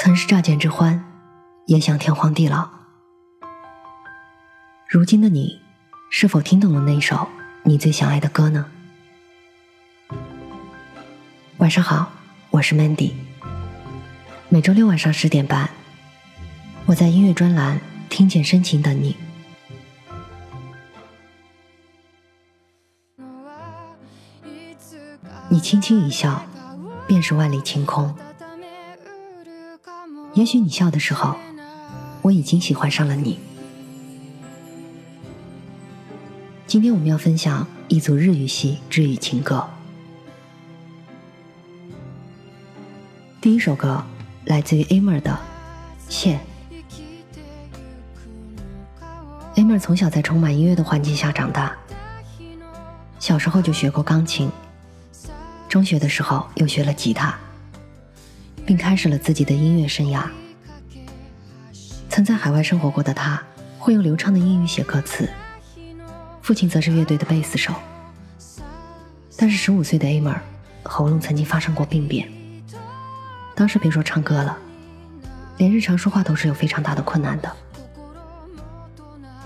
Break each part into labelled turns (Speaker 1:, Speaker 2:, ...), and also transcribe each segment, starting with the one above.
Speaker 1: 曾是乍见之欢，也想天荒地老。如今的你，是否听懂了那首你最想爱的歌呢？晚上好，我是 Mandy。每周六晚上十点半，我在音乐专栏听见深情等你。你轻轻一笑，便是万里晴空。也许你笑的时候，我已经喜欢上了你。今天我们要分享一组日语系治愈情歌。第一首歌来自于 Aimer 的《线》。Aimer 从小在充满音乐的环境下长大，小时候就学过钢琴，中学的时候又学了吉他。并开始了自己的音乐生涯。曾在海外生活过的他，会用流畅的英语写歌词。父亲则是乐队的贝斯手。但是十五岁的 Amer，喉咙曾经发生过病变，当时别说唱歌了，连日常说话都是有非常大的困难的。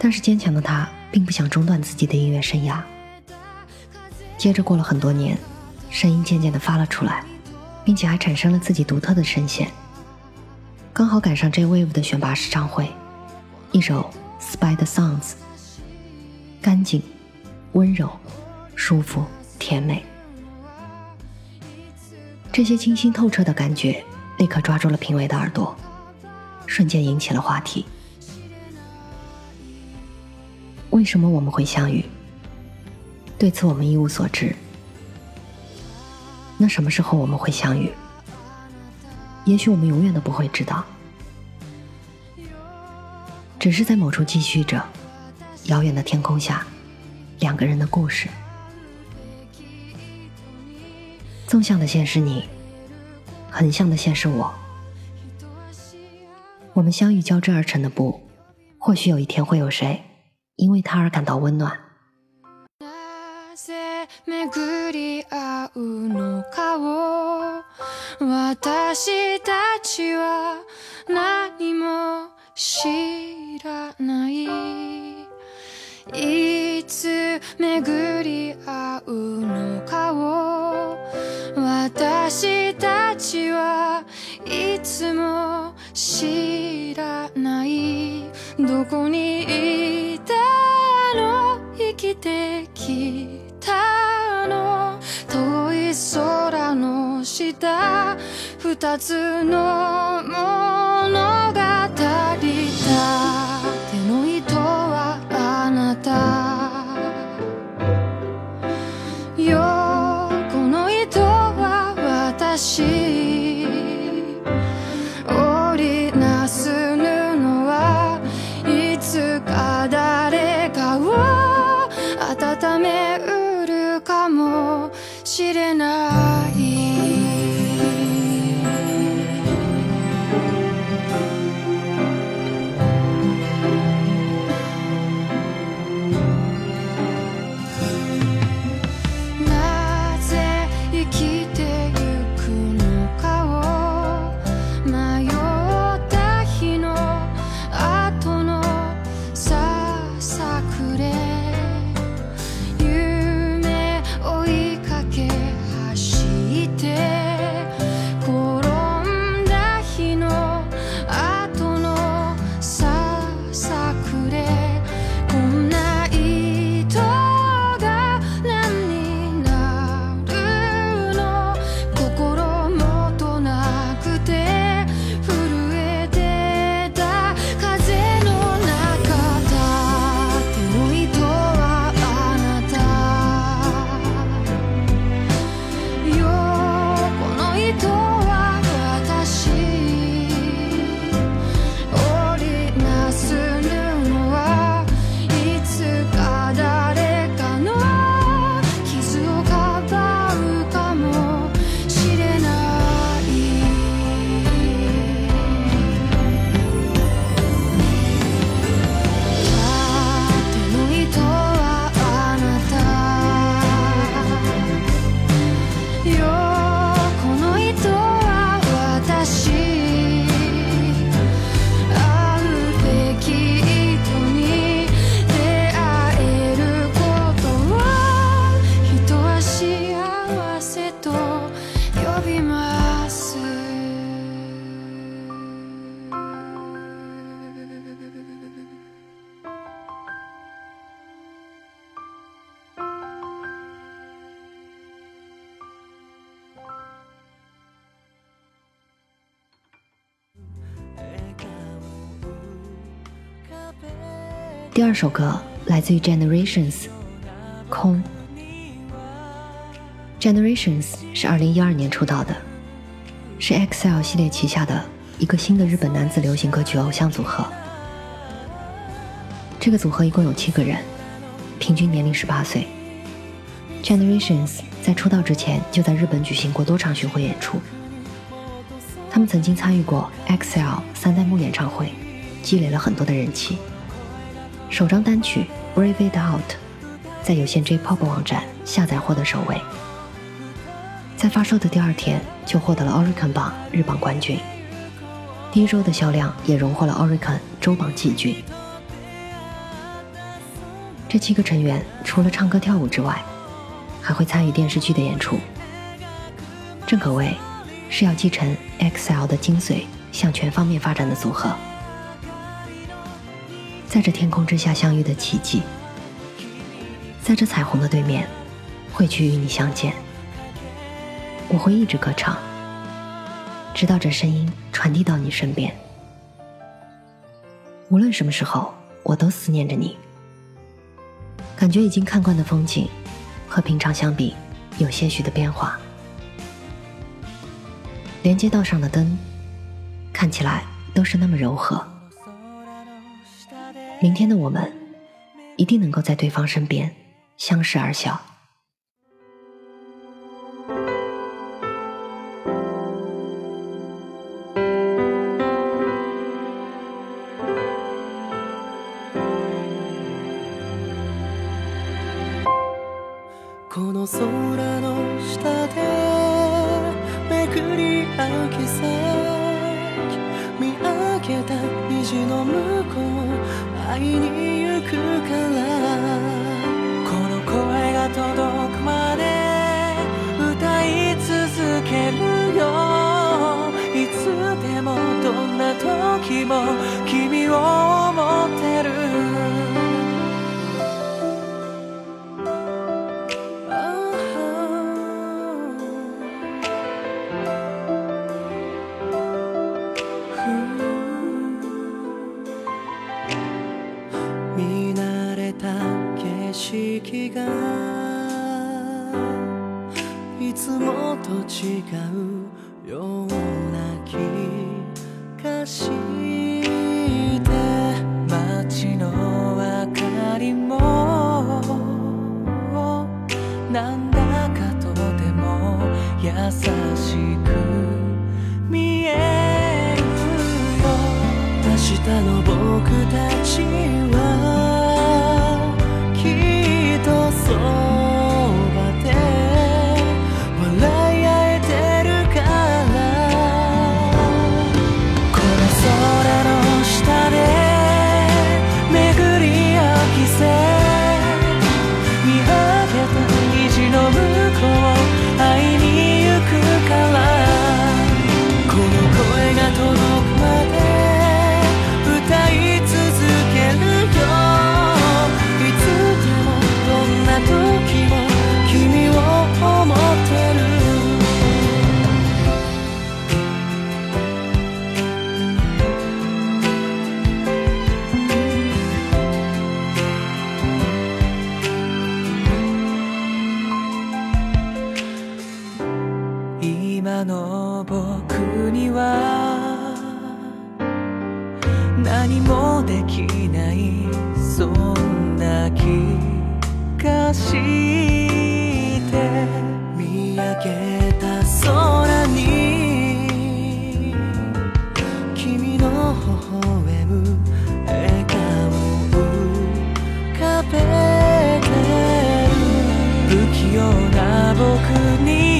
Speaker 1: 但是坚强的他并不想中断自己的音乐生涯。接着过了很多年，声音渐渐的发了出来。并且还产生了自己独特的声线，刚好赶上 J Wave 的选拔试唱会，一首《Spy》r Sounds，干净、温柔、舒服、甜美，这些清新透彻的感觉立刻抓住了评委的耳朵，瞬间引起了话题。为什么我们会相遇？对此我们一无所知。那什么时候我们会相遇？也许我们永远都不会知道，只是在某处继续着，遥远的天空下，两个人的故事。纵向的线是你，横向的线是我，我们相遇交织而成的布，或许有一天会有谁，因为他而感到温暖。私たちは何も知らないいつ巡り合うのかを私たちはいつも知らないどこにいたの生きてきたの遠い空の下二つの物語だ que 第二首歌来自于 Generations，空。Generations 是二零一二年出道的，是 XL 系列旗下的一个新的日本男子流行歌曲偶像组合。这个组合一共有七个人，平均年龄十八岁。Generations 在出道之前就在日本举行过多场巡回演出，他们曾经参与过 XL 三代目演唱会，积累了很多的人气。首张单曲《b r a v e It Out》在有线 J-pop 网站下载获得首位，在发售的第二天就获得了 Oricon 榜日榜冠军，第一周的销量也荣获了 Oricon 周榜季军。这七个成员除了唱歌跳舞之外，还会参与电视剧的演出，正可谓是要继承 e x e l 的精髓，向全方面发展的组合。在这天空之下相遇的奇迹，在这彩虹的对面，会去与你相见。我会一直歌唱，直到这声音传递到你身边。无论什么时候，我都思念着你。感觉已经看惯的风景，和平常相比，有些许的变化。连街道上的灯，看起来都是那么柔和。明天的我们，一定能够在对方身边相视而笑。
Speaker 2: 会いに行くからこの声が届くまで歌い続けるよいつでもどんな時も君を思ってがいつもと違うが僕に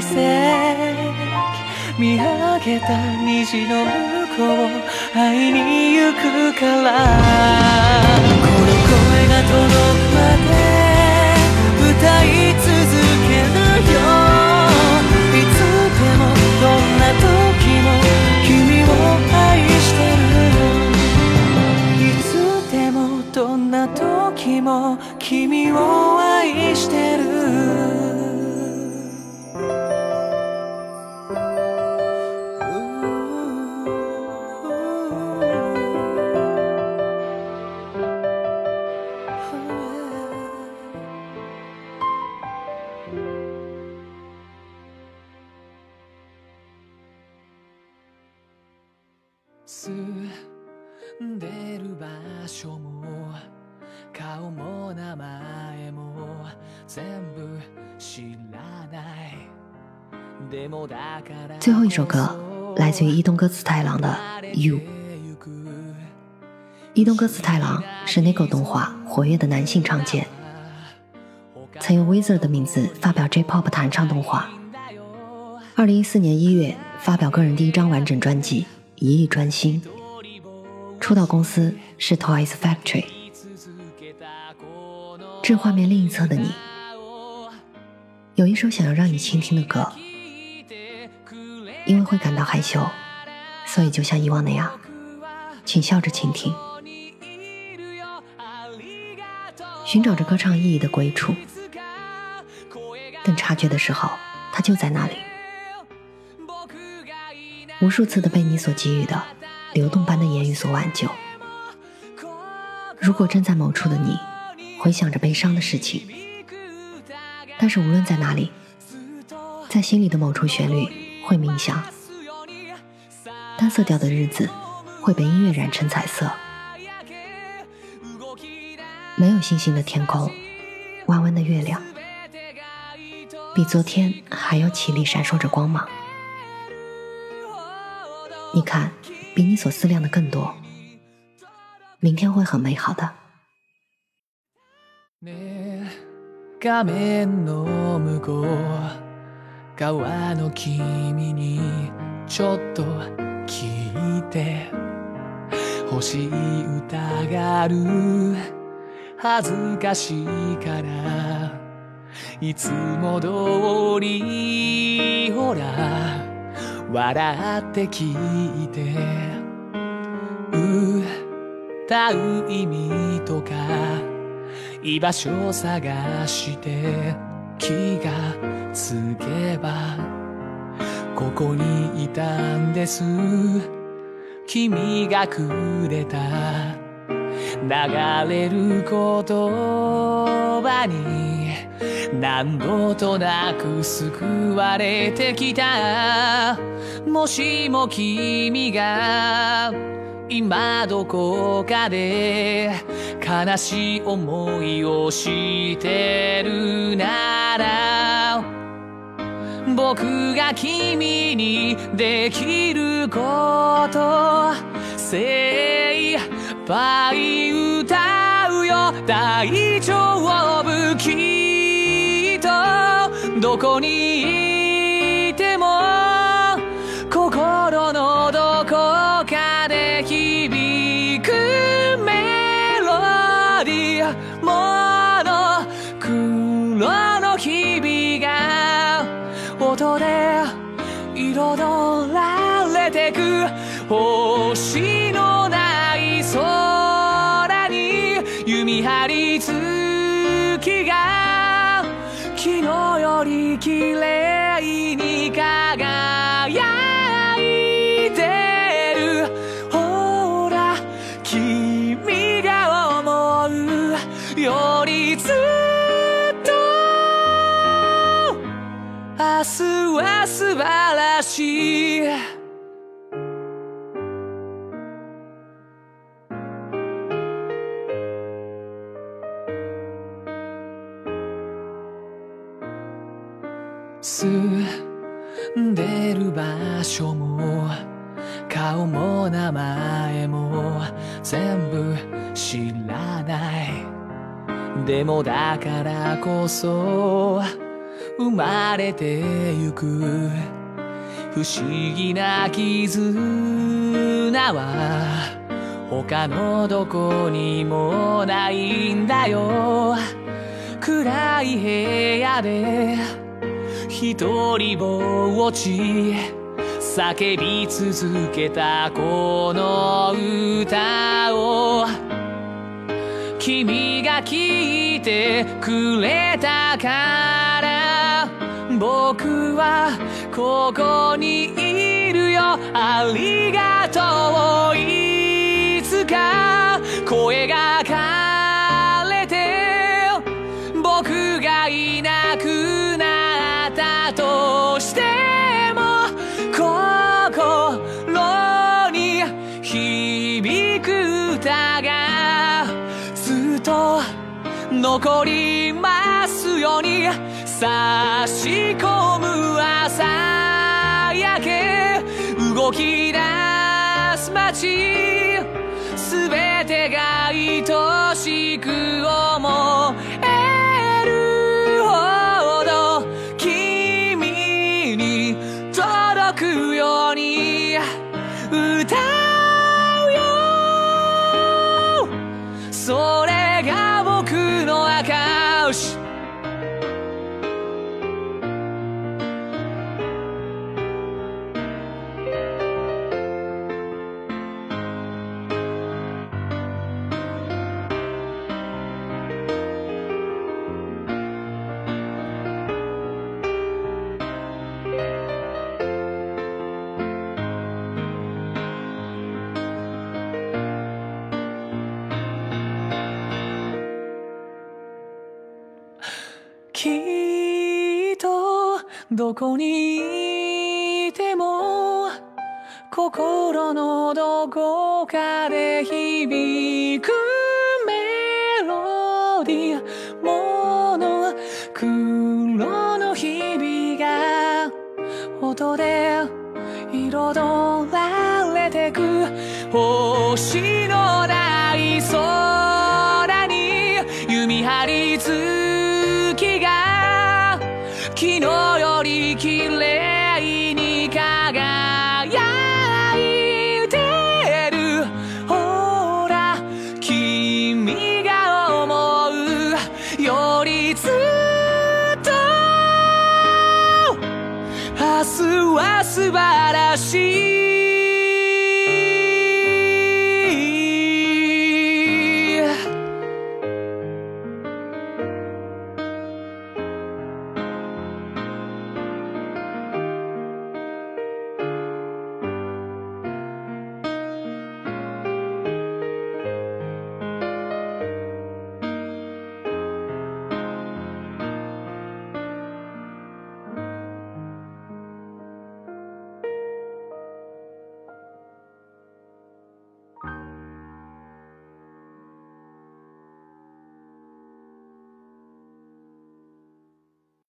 Speaker 2: 奇跡見上げた虹の向こう愛いに行くからこの声が届くまで歌い続けるよいつでもどんな時も君を愛してるいつでもどんな時も君を愛してる
Speaker 1: 最后一首歌来自于伊东歌词太郎的《You》。伊东歌词太郎是 n i 那 o 动画活跃的男性唱见，曾用 w i z a r 的名字发表 J-pop 弹唱动画。二零一四年一月发表个人第一张完整专辑《一意专心》，出道公司是 Toys Factory。这画面另一侧的你，有一首想要让你倾听的歌。因为会感到害羞，所以就像以往那样，请笑着倾听，寻找着歌唱意义的归处。等察觉的时候，它就在那里。无数次的被你所给予的流动般的言语所挽救。如果正在某处的你，回想着悲伤的事情，但是无论在哪里，在心里的某处旋律。会冥想，单色调的日子会被音乐染成彩色。没有星星的天空，弯弯的月亮，比昨天还要绮丽，闪烁着光芒。你看，比你所思量的更多。明天会很美好的。
Speaker 2: 川の君にちょっと聞いて欲しい疑がる恥ずかしいからいつも通りほら笑って聞いて歌う意味とか居場所を探して気がつけばここにいたんです君がくれた流れる言葉に何度となく救われてきたもしも君が今どこかで悲しい思いをしてるなら僕が君にできること精一杯歌うよ大丈夫きっとどこにいるで彩られてく星のない空に弓張り月が昨日より綺麗しい住んでる場所も顔も名前も全部知らないでもだからこそ生まれてゆく不思議な絆は他のどこにもないんだよ暗い部屋で一人ぼっち叫び続けたこの歌を君が聞いてくれたから僕はここにいるよありがとういつか声が枯れて僕がいなくなったとしても心に響く歌がずっと残りますように差し込むき出す街すべてが愛しく思うどこにいても心のどこかで響くメロディーもの黒の日々が音で彩られてく星のない空に弓張り月が昨日よ綺麗に輝いてるほら君が思うよりずっと明日は素晴らしい